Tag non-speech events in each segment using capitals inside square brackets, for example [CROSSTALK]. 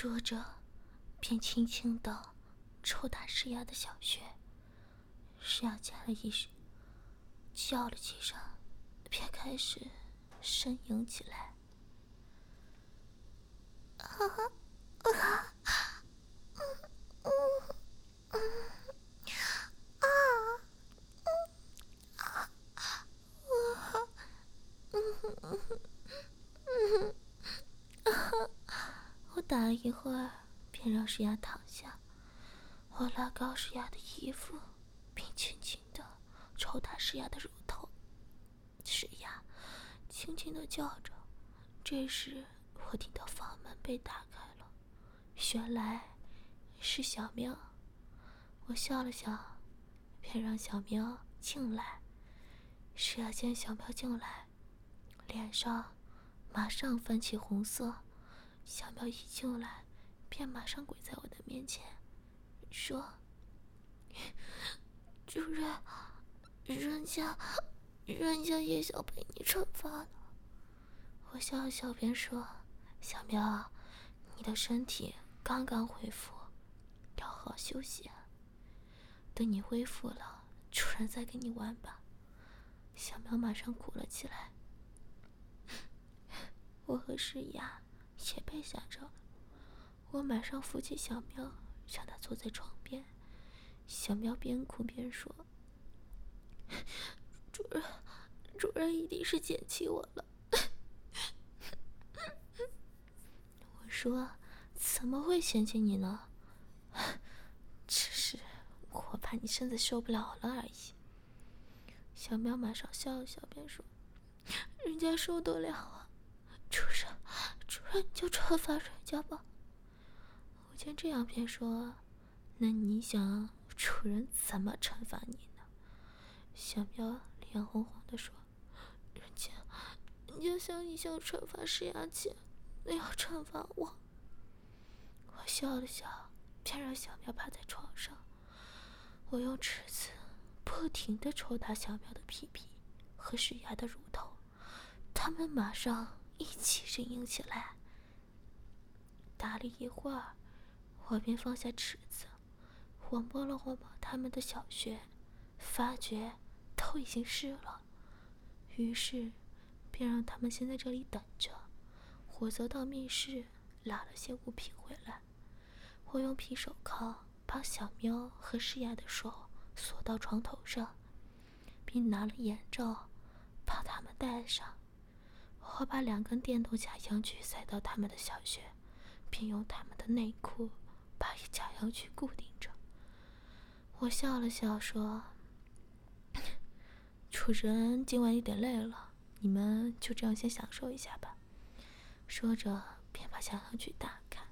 说着，便轻轻的抽打施雅的小穴。施雅见了一声，叫了几声，便开始呻吟起来。啊！[LAUGHS] 我打了一会儿，便让石雅躺下。我拉高石雅的衣服，并轻轻的抽打石雅的乳头。石雅轻轻的叫着。这时，我听到房门被打开了，原来是小喵。我笑了笑，便让小喵进来。石雅见小喵进来，脸上马上泛起红色。小喵一进来，便马上跪在我的面前，说：“主人，人家，人家也想被你惩罚呢。”我笑了笑，便说：“小喵，你的身体刚刚恢复，要好好休息啊。等你恢复了，主人再跟你玩吧。”小喵马上哭了起来。[LAUGHS] 我和诗雅。也被吓着了，我马上扶起小喵，让它坐在床边。小喵边哭边说：“主人，主人一定是嫌弃我了。[LAUGHS] ”我说：“怎么会嫌弃你呢？[LAUGHS] 只是我怕你身子受不了了而已。”小喵马上笑了笑，便说：“人家受得了啊，主人。”主人，你就惩罚人家吧。我见这样，便说：“那你想主人怎么惩罚你呢？”小喵脸红红的说：“人家，人家想你想惩罚石牙姐那样惩罚我。”我笑了笑，便让小喵趴在床上。我用尺子不停的抽打小喵的屁屁和石牙的乳头，他们马上。一起呻吟起来。打了一会儿，我便放下尺子，我摸了摸他们的小穴，发觉都已经湿了，于是便让他们先在这里等着，我则到密室拿了些物品回来。我用皮手铐把小喵和诗雅的手锁到床头上，并拿了眼罩把他们戴上。我把两根电动假阳具塞到他们的小穴，并用他们的内裤把假腰具固定着。我笑了笑说：“主人今晚有点累了，你们就这样先享受一下吧。”说着便把假腰具打开，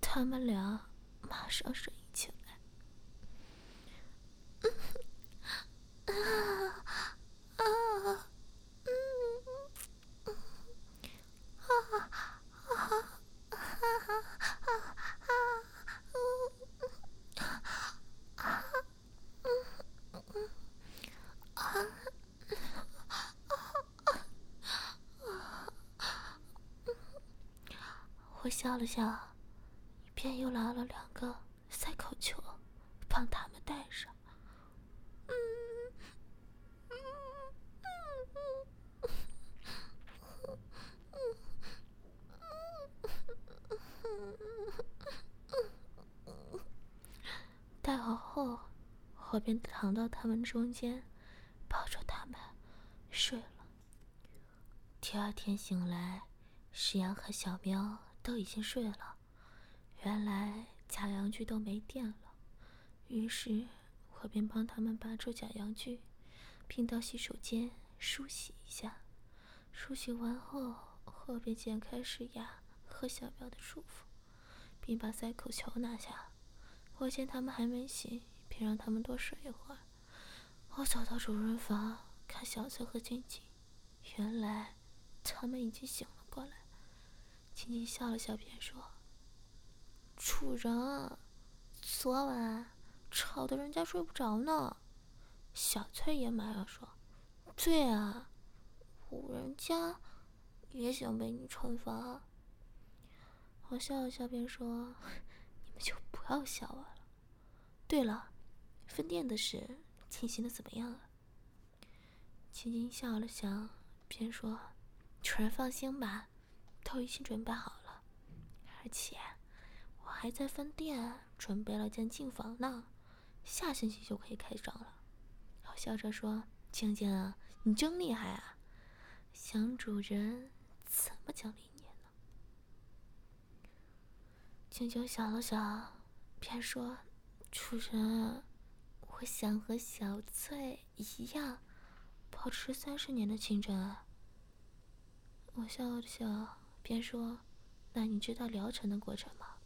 他们俩马上睡起来。[LAUGHS] 我笑了笑，便又拿了两个塞口球，帮他们戴上。戴好后，我便躺到他们中间，抱着他们睡了。第二天醒来，石羊和小喵都已经睡了。原来假阳具都没电了，于是我便帮他们拔出假阳具，并到洗手间梳洗一下。梳洗完后，我便剪开石牙和小喵的束缚，并把塞口球拿下。我见他们还没醒，便让他们多睡一会儿。我走到主人房看小翠和静静，原来他们已经醒了过来。晶晶笑了笑，便说：“主人，昨晚吵得人家睡不着呢。”小翠也马上说：“对啊，我人家也想被你惩罚。”我笑了笑，便说：“你们就不要笑我了。对了，分店的事进行的怎么样了？”青青笑了笑，便说：“主人放心吧，都已经准备好了，而且我还在分店准备了间净房呢，下星期就可以开张了。”我笑着说：“青青，你真厉害啊！想主人怎么奖励你呢？”青青想了想，便说：“主人，我想和小翠一样，保持三十年的清纯。”我笑了笑，便说：“那你知道疗程的过程吗？”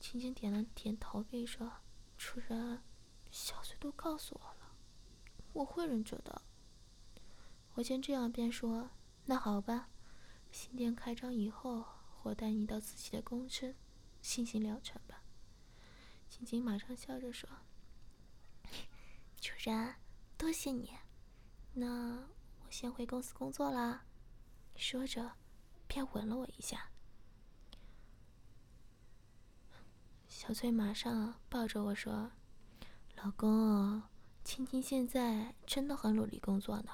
青青点了点头，并说：“主人，小翠都告诉我了，我会忍着的。”我见这样，便说：“那好吧，新店开张以后。”我带你到自己的公司进行疗程吧。青青马上笑着说：“ [LAUGHS] 主人，多谢你。那我先回公司工作啦。”说着，便吻了我一下。小翠马上抱着我说：“老公，青青现在真的很努力工作呢。”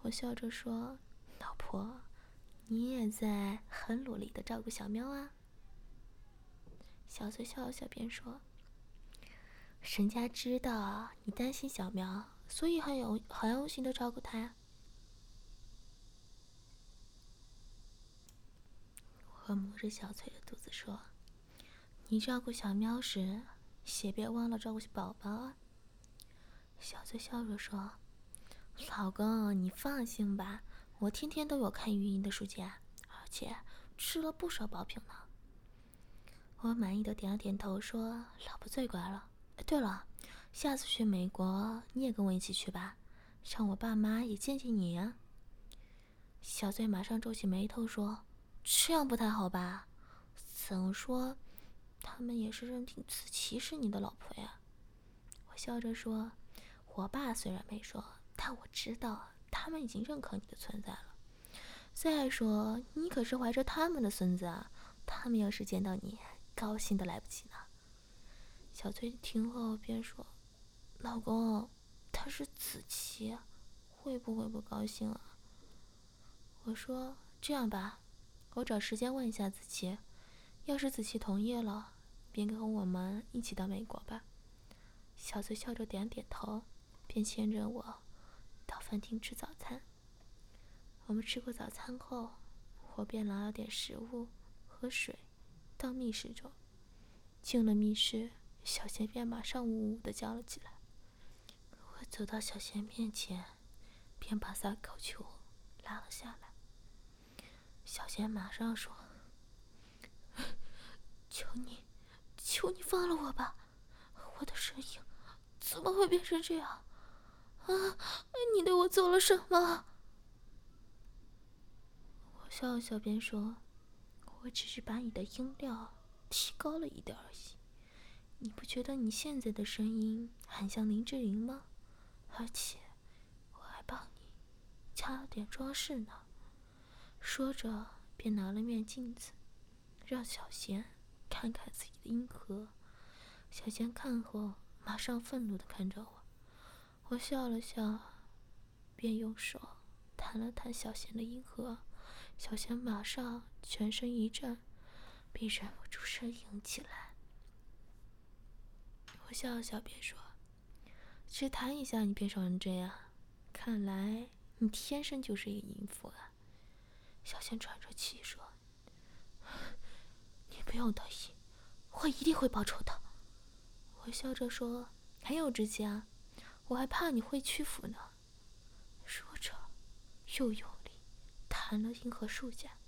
我笑着说：“老婆。”你也在很努力的照顾小喵啊。小翠笑了笑，便说：“人家知道你担心小喵，所以很有很用心的照顾它。”摸着小翠的肚子说：“你照顾小喵时，也别忘了照顾宝宝啊。”小翠笑着说：“老公，你放心吧。”我天天都有看运营的书籍，而且吃了不少保品呢。我满意的点了点头，说：“老婆最乖了。对了，下次去美国你也跟我一起去吧，让我爸妈也见见你呀。”小翠马上皱起眉头说：“这样不太好吧？怎么说，他们也是认定子琪是你的老婆呀？”我笑着说：“我爸虽然没说，但我知道。”他们已经认可你的存在了。再说，你可是怀着他们的孙子啊！他们要是见到你，高兴的来不及呢。小翠听后便说：“老公，他是子琪，会不会不高兴啊？”我说：“这样吧，我找时间问一下子琪，要是子琪同意了，便跟我们一起到美国吧。”小翠笑着点点头，便牵着我。到饭厅吃早餐。我们吃过早餐后，我便拿了点食物和水，到密室中。进了密室，小贤便马上呜呜的叫了起来。我走到小贤面前，便把三口球拉了下来。小贤马上说：“求你，求你放了我吧！我的声音怎么会变成这样？”啊！你对我做了什么？我笑了笑，便说：“我只是把你的音量提高了一点而已。你不觉得你现在的声音很像林志玲吗？而且我还帮你加了点装饰呢。”说着，便拿了面镜子，让小贤看看自己的阴核。小贤看后，马上愤怒的看着我。我笑了笑，便用手弹了弹小贤的阴核，小贤马上全身一震，并忍不住呻吟起来。我笑了笑，便说：“只弹一下，你便伤成这样，看来你天生就是一个淫妇啊！”小仙喘着气说：“你不用得意，我一定会报仇的。”我笑着说：“很有志气啊。”我还怕你会屈服呢。说着，又用力弹了银河树下。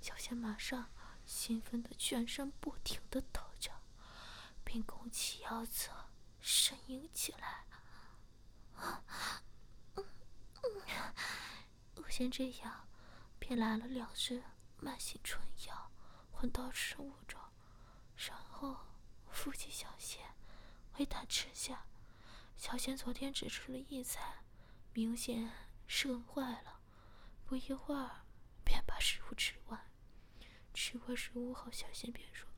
小仙马上兴奋的全身不停的抖着，并弓起腰侧呻吟起来。[LAUGHS] 我先这样，便来了两只慢性春药，混到食物中，然后扶起小贤，为他吃下。小贤昨天只吃了一餐，明显是饿坏了，不一会儿便把食物吃完。吃过食物后，小贤便说：“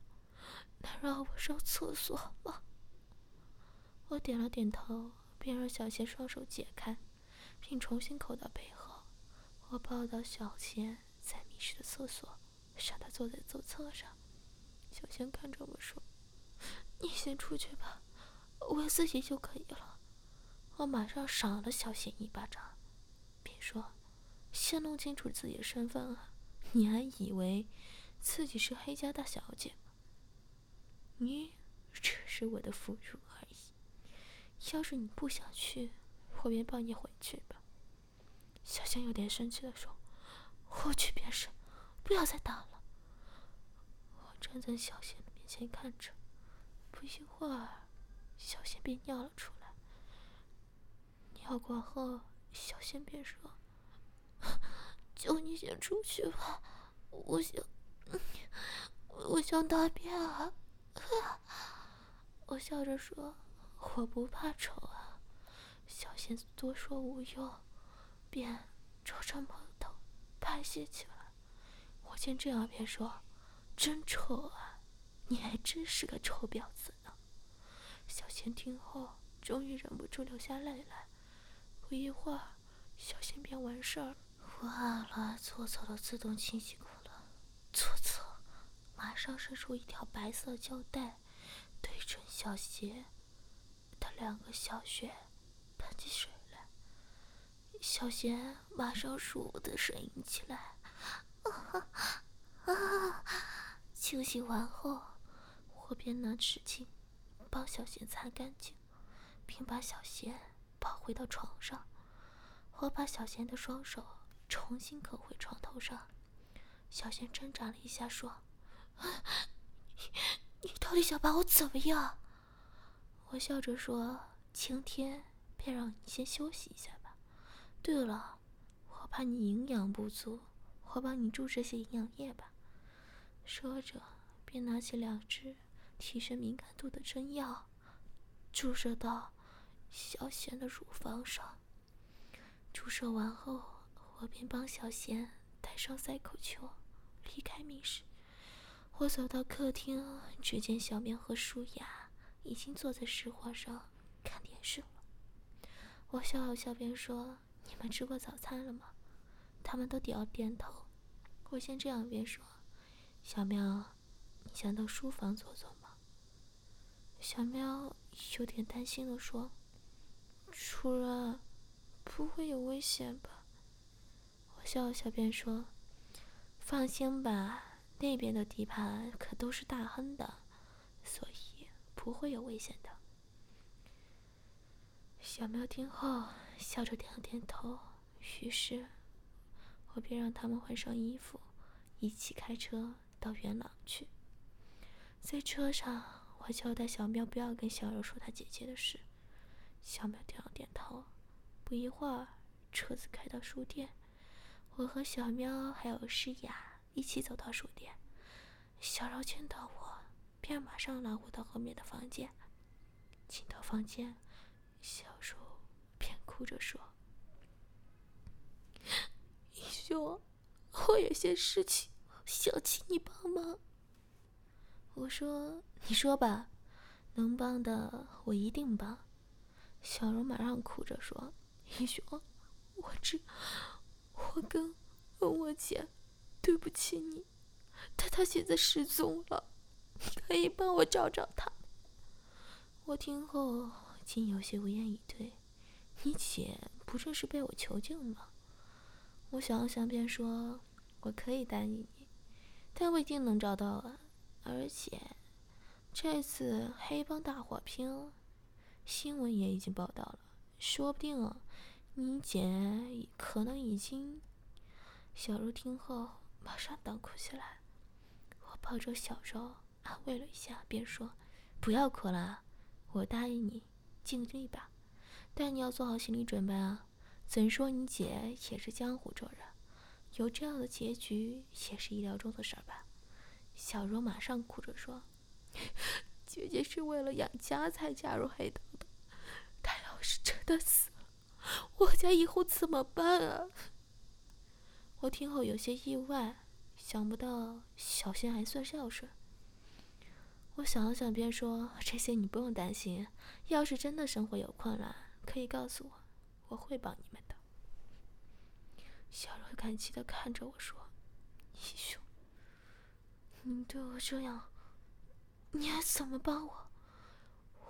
能让我上厕所吗？”我点了点头，便让小贤双手解开，并重新扣到背。我抱到小贤在密室的厕所，让他坐在左侧上。小贤看着我说：“你先出去吧，我自己就可以了。”我马上赏了小贤一巴掌，便说：“先弄清楚自己的身份啊！你还以为自己是黑家大小姐吗？你只是我的俘虏而已。要是你不想去，我便抱你回去吧。”小仙有点生气的说：“我去便是，不要再打了。”我站在小仙的面前看着，不一会儿，小仙便尿了出来。尿过后，小仙便说：“ [LAUGHS] 求你先出去吧，我想，我想大便啊！” [LAUGHS] 我笑着说：“我不怕丑啊。”小仙多说无用。便朝着马桶排泄起来。我见这样，便说：“真丑啊！你还真是个臭婊子呢。”小贤听后，终于忍不住流下泪来。不一会儿，小贤便完事儿。我按了左侧的自动清洗口了，左侧马上伸出一条白色胶带，对准小贤的两个小穴喷起水。小贤马上舒服的呻吟起来，啊啊！清洗完后，我便拿纸巾帮小贤擦干净，并把小贤抱回到床上。我把小贤的双手重新搁回床头上。小贤挣扎了一下，说：“你你到底想把我怎么样？”我笑着说：“今天便让你先休息一下。”对了，我怕你营养不足，我帮你注射些营养液吧。说着，便拿起两支提升敏感度的针药，注射到小贤的乳房上。注射完后，我便帮小贤戴上塞口球，离开密室。我走到客厅，只见小苗和舒雅已经坐在石化上看电视了。我笑了笑，便说。你们吃过早餐了吗？他们都点了点头。我先这样便说：“小喵，你想到书房坐坐吗？”小喵有点担心的说：“主人，不会有危险吧？”我笑了笑便说：“放心吧，那边的地盘可都是大亨的，所以不会有危险的。”小喵听后。笑着点了点头，于是，我便让他们换上衣服，一起开车到元朗去。在车上，我交代小喵不要跟小柔说他姐姐的事。小喵点了点头。不一会儿，车子开到书店，我和小喵还有诗雅一起走到书店。小柔见到我，便马上拉我到后面的房间。进到房间，小柔。哭着说：“一兄，我有些事情想请你帮忙。”我说：“你说吧，能帮的我一定帮。”小柔马上哭着说：“一兄，我知我跟我姐对不起你，但她现在失踪了，可以帮我找找她。”我听后竟有些无言以对。你姐不正是被我囚禁了？我想了想，便说：“我可以答应你，但不一定能找到啊。而且，这次黑帮大火拼，新闻也已经报道了，说不定你姐可能已经……”小柔听后马上大哭起来。我抱着小柔安慰了一下，便说：“不要哭了，我答应你，尽力吧。”但你要做好心理准备啊！怎说你姐也是江湖中人，有这样的结局也是意料中的事儿吧？小柔马上哭着说：“姐姐是为了养家才加入黑道的，她要是真的死了，我家以后怎么办啊？”我听后有些意外，想不到小仙还算孝顺。我想了想，便说：“这些你不用担心，要是真的生活有困难，可以告诉我，我会帮你们的。”小柔感激的看着我说：“义兄，你对我这样，你还怎么帮我？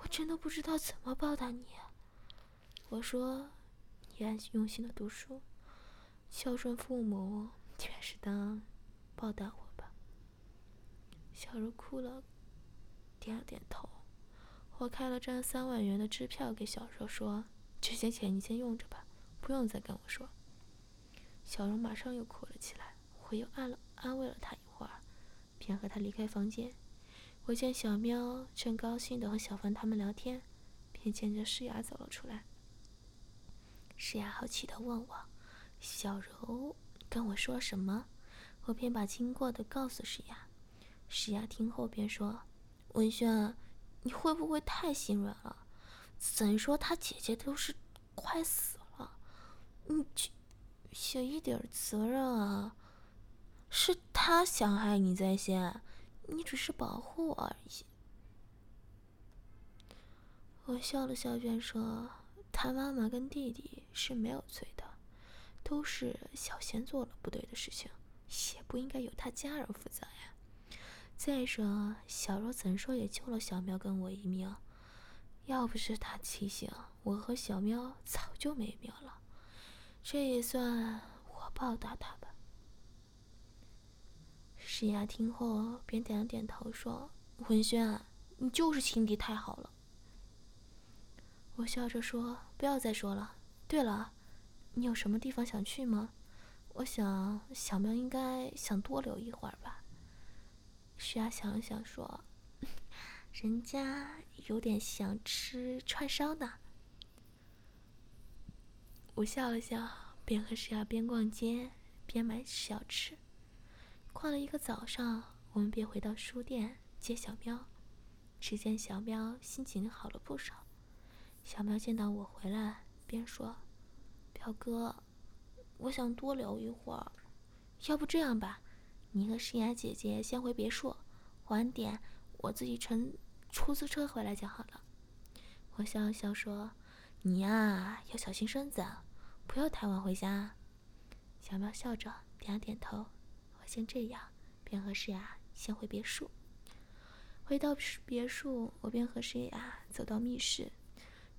我真的不知道怎么报答你。”我说：“你安用心的读书，孝顺父母，全是当报答我吧。”小柔哭了，点了点头。我开了张三万元的支票给小柔，说：“这些钱你先用着吧，不用再跟我说。”小柔马上又哭了起来。我又安了安慰了她一会儿，便和她离开房间。我见小喵正高兴的和小凡他们聊天，便牵着诗雅走了出来。诗雅好奇的问我：“小柔跟我说什么？”我便把经过的告诉诗雅。诗雅听后便说：“文轩，你会不会太心软了？怎说他姐姐都是快死了，你就有一点责任啊？是他想害你在先，你只是保护我而已。”我笑了笑，便说。他妈妈跟弟弟是没有罪的，都是小贤做了不对的事情，也不应该由他家人负责呀。再说，小柔怎说也救了小喵跟我一命，要不是他提醒，我和小喵早就没命了。这也算我报答他吧。石雅听后便点了点头，说：“文轩，你就是情敌太好了。”我笑着说：“不要再说了。对了，你有什么地方想去吗？我想小喵应该想多留一会儿吧。”徐雅想了想说：“人家有点想吃串烧呢。”我笑了笑，便和石雅边逛街边买小吃。逛了一个早上，我们便回到书店接小喵。只见小喵心情好了不少。小喵见到我回来，便说：“表哥，我想多留一会儿，要不这样吧，你和诗雅姐姐先回别墅，晚点我自己乘出租车回来就好了。”我笑笑说：“你呀，要小心身子，不要太晚回家。”小苗笑着点了点头。我先这样，便和诗雅先回别墅。回到别墅，我便和诗雅走到密室。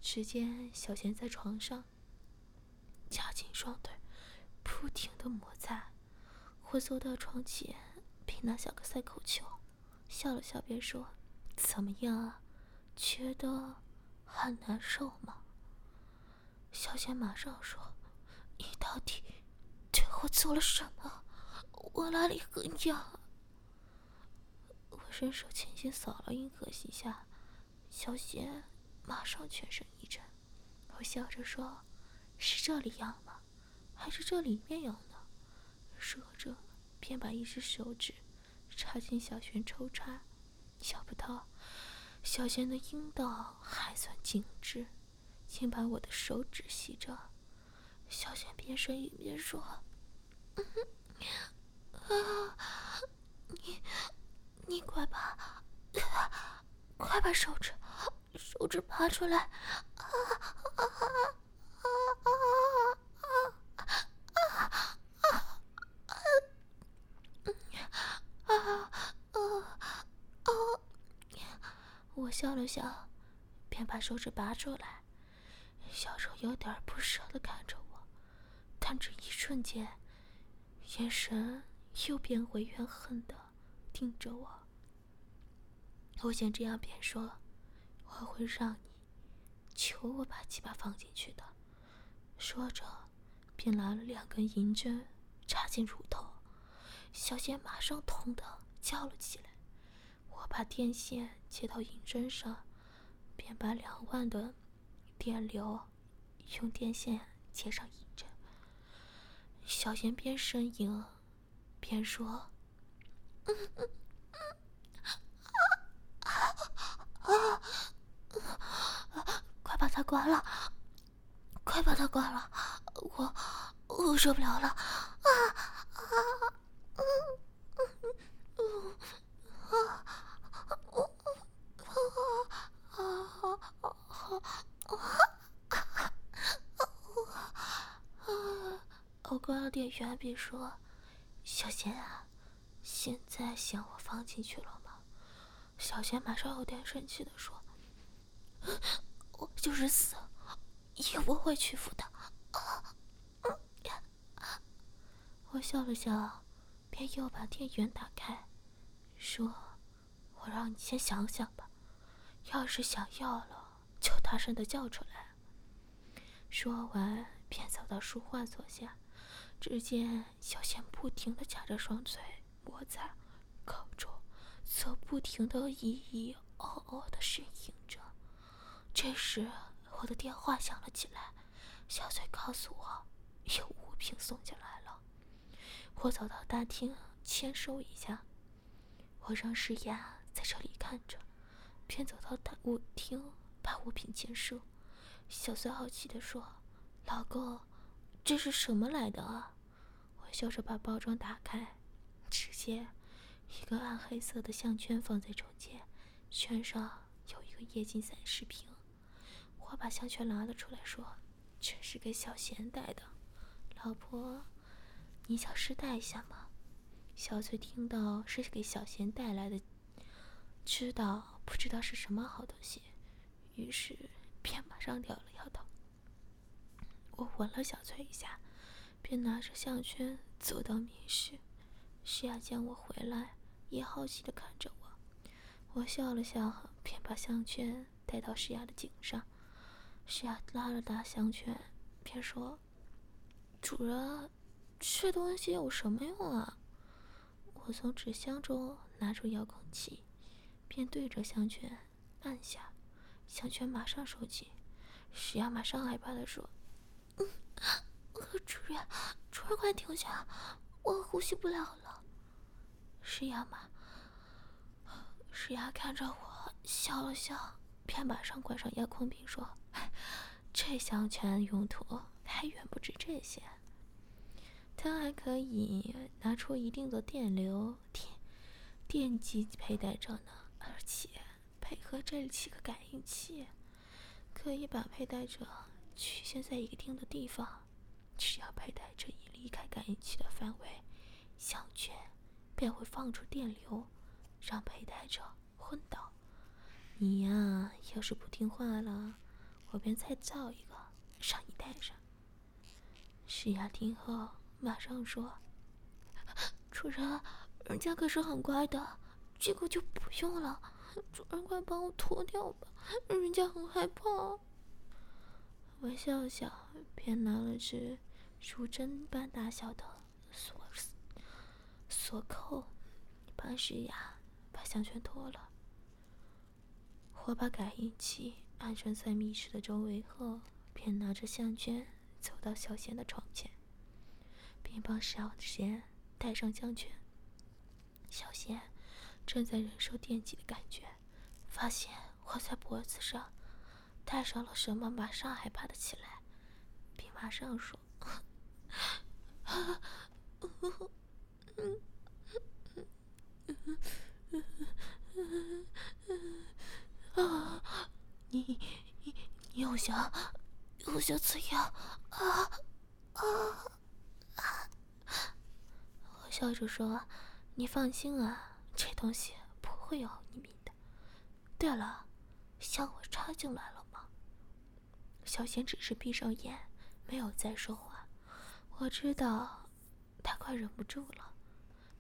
只见小贤在床上，夹紧双腿，不停的摩擦。我走到床前，便拿下个塞口球，笑了笑，便说：“怎么样啊？觉得很难受吗？”小贤马上说：“你到底对我做了什么？我哪里很痒？”我伸手轻轻扫了银河系下，小贤。马上全身一震，我笑着说：“是这里痒吗？还是这里面痒呢？”说着，便把一只手指插进小轩抽插。想不到，小轩的阴道还算紧致，竟把我的手指吸着。小轩边呻吟边说：“啊，你，你快把，快把手指。”手指拔出来！啊啊啊啊啊啊啊！我笑了笑，便把手指拔出来。小手有点不舍的看着我，但这一瞬间，眼神又变回怨恨的盯着我。我见这样，便说。我会让你求我把鸡巴放进去的。说着，便拿了两根银针插进乳头，小贤马上痛得叫了起来。我把电线接到银针上，便把两万的电流用电线接上银针。小贤边呻吟边说：“嗯嗯嗯啊啊！”快把它关了！快把它关了！我我受不了了！啊啊！嗯关了电源，便说：“小贤啊，现在想我放进去了吗？”小贤马上有点生气的说：“ [COUGHS] 我就是死，也不会屈服的。[COUGHS] ”我笑了笑，便又把电源打开，说：“我让你先想想吧，要是想要了，就大声的叫出来。”说完，便走到书画坐下。只见小贤不停的夹着双嘴，摸在口中，则不停的咿咿哦哦的呻吟着。这时，我的电话响了起来，小翠告诉我，有物品送进来了。我走到大厅签收一下，我让诗雅在这里看着，便走到大舞厅把物品签收。小翠好奇的说：“老公，这是什么来的啊？”我笑着把包装打开，只见一个暗黑色的项圈放在中间，圈上有一个液晶显示屏。我把项圈拿了出来，说：“这是给小贤戴的，老婆。”你想试戴一下吗？小翠听到是给小贤带来的，知道不知道是什么好东西，于是便马上摇了摇头。我吻了小翠一下，便拿着项圈走到密室。诗雅见我回来，也好奇的看着我。我笑了笑，便把项圈戴到诗雅的颈上。诗雅拉了拉项圈，便说：“主人。”这东西有什么用啊？我从纸箱中拿出遥控器，便对着项圈按下，项圈马上收紧。石雅马上害怕的说：“，主人，主任快停下，我呼吸不了了。”石雅嘛，石雅看着我笑了笑，便马上关上遥控并说：“这项圈用途还远不止这些。”它还可以拿出一定的电流电电机佩戴着呢，而且配合这几个感应器，可以把佩戴者局限在一定的地方。只要佩戴者一离开感应器的范围，项圈便会放出电流，让佩戴者昏倒。你呀，要是不听话了，我便再造一个让你戴上。石雅听后。马上说：“主人，人家可是很乖的，这个就不用了。主人，快帮我脱掉吧，人家很害怕。”我笑笑，便拿了只如针般大小的锁锁扣，帮石雅把项圈脱了。我把感应器安装在密室的周围后，便拿着项圈走到小贤的床前。并帮小贤戴上项圈。小贤正在忍受电击的感觉，发现我在脖子上戴上了什么，马上害怕的起来，并马上说：“啊，你你你有想有想怎样啊啊！”我笑着说：“你放心啊，这东西不会要你命的。对了，想我插进来了？”小贤只是闭上眼，没有再说话。我知道他快忍不住了，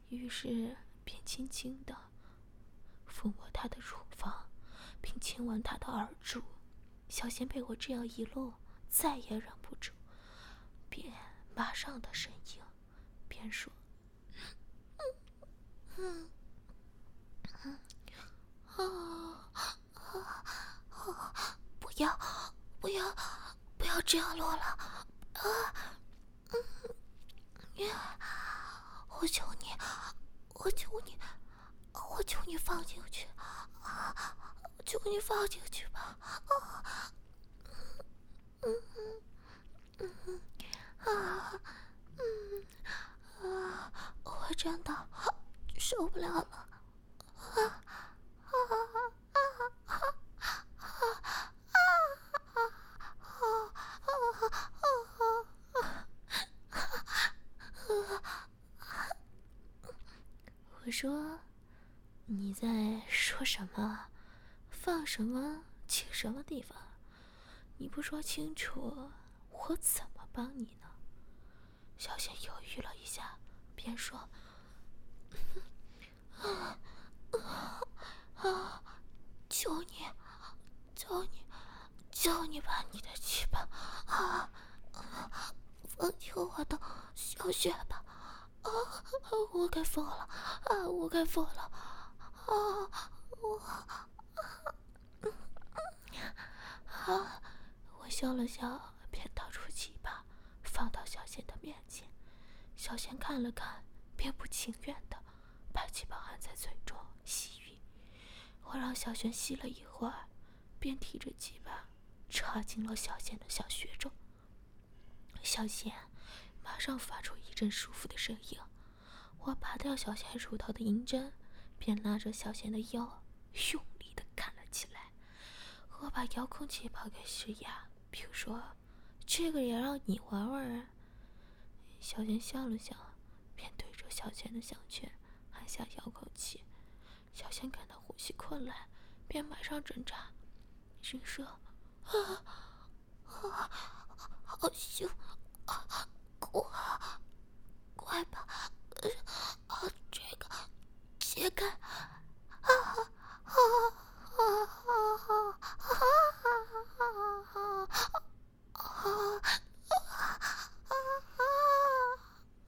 于是便轻轻的抚摸他的乳房，并亲吻他的耳珠。小贤被我这样一弄，再也忍不住，便马上的呻吟。边说：“嗯嗯啊啊啊！不要不要不要这样落了啊！嗯，我求你，我求你，我求你放进去啊！求你放进去吧啊！嗯嗯嗯啊嗯。”啊！我真的受不了了！啊我说：“你在说什么？放什么？去什么地方？你不说清楚，我怎么帮你呢？”小贤犹豫了一下，便说：“啊啊啊！求你，求你，求你把你的气吧啊啊放进我的小雪吧！啊，我该疯了！啊，我该疯了！啊，我啊啊！我笑了笑，便掏出鸡巴。”放到小贤的面前，小贤看了看，便不情愿的把鸡巴含在嘴中吸吮。我让小贤吸了一会儿，便提着鸡巴插进了小贤的小穴中。小贤马上发出一阵舒服的声音。我拔掉小贤乳头的银针，便拉着小贤的腰用力的干了起来。我把遥控器抛给石雅，并说。这个也让你玩玩啊！小贤笑了笑，便对着小贤的项圈按下遥控器。小贤感到呼吸困难，便马上挣扎，心说：“啊啊，好凶啊！快快把啊这个解开！啊啊啊啊啊啊！”啊啊啊啊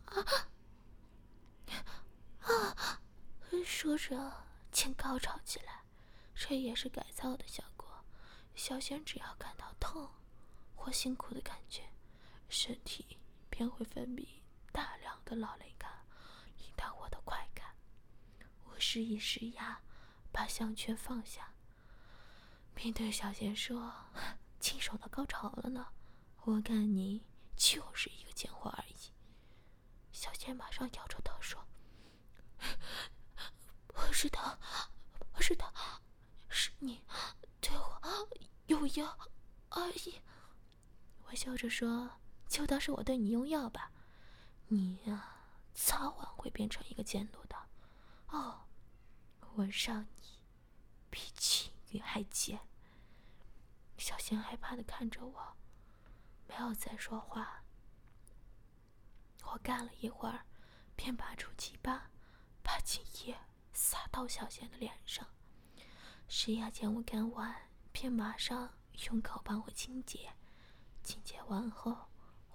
啊啊！说着，竟高潮起来。这也是改造的效果。小贤只要感到痛或辛苦的感觉，身体便会分泌大量的老泪感，引导我的快感。我示意施压，把项圈放下，并对小贤说：“ [LAUGHS] 亲手的高潮了呢。”我看你就是一个贱货而已。小贤马上摇着头说：“不是他，不是他，是你对我用药而已。”我笑着说：“就当是我对你用药吧，你呀，早晚会变成一个贱奴的。”哦，我让你比情欲还贱。小贤害怕的看着我。没有再说话。我干了一会儿，便拔出鸡巴，把精液洒到小贤的脸上。石雅见我干完，便马上用口帮我清洁。清洁完后，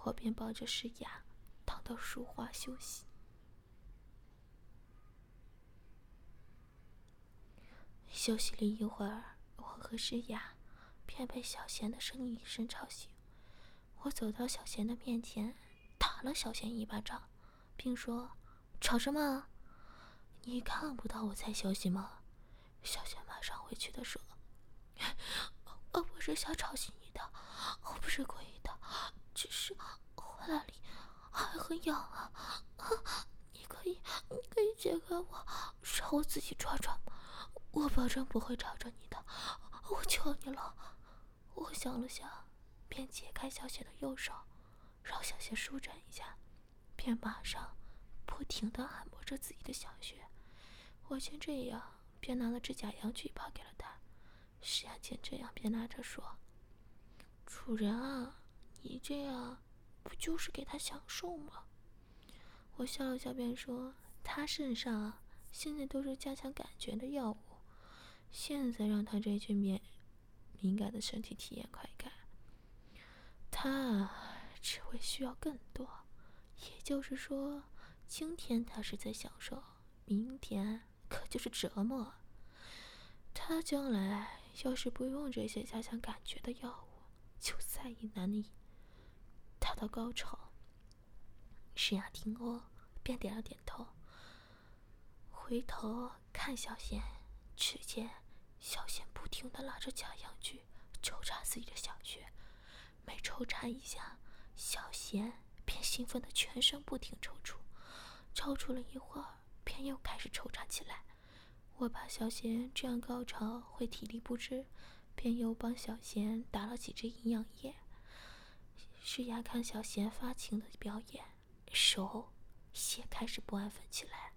我便抱着石雅躺到书画休息。休息了一会儿，我和诗雅便被小贤的声音声吵醒。我走到小贤的面前，打了小贤一巴掌，并说：“吵什么？你看不到我在休息吗？”小贤马上委屈的说：“我不是想吵醒你的，我不是故意的，只是我那里还很痒啊。你可以，你可以解开我，让我自己抓抓吗？我保证不会吵着你的，我求你了。”我想了想。便解开小雪的右手，让小雪舒展一下，便马上不停的按摩着自己的小穴。我先这样，便拿了指甲油去抛给了他。石雅见这样，便拿着说：“主人啊，你这样不就是给他享受吗？”我笑了笑，便说：“他身上现在都是加强感觉的药物，现在让他这具敏敏感的身体体验快感。”他只会需要更多，也就是说，今天他是在享受，明天可就是折磨。他将来要是不用这些加强感觉的药物，就再也难以达到高潮。石雅听后便点了点头，回头看小贤，只见小贤不停的拉着假阳具抽插自己的小穴。每抽插一下，小贤便兴奋的全身不停抽搐，抽搐了一会儿，便又开始抽插起来。我怕小贤这样高潮会体力不支，便又帮小贤打了几支营养液。石雅看小贤发情的表演，手也开始不安分起来。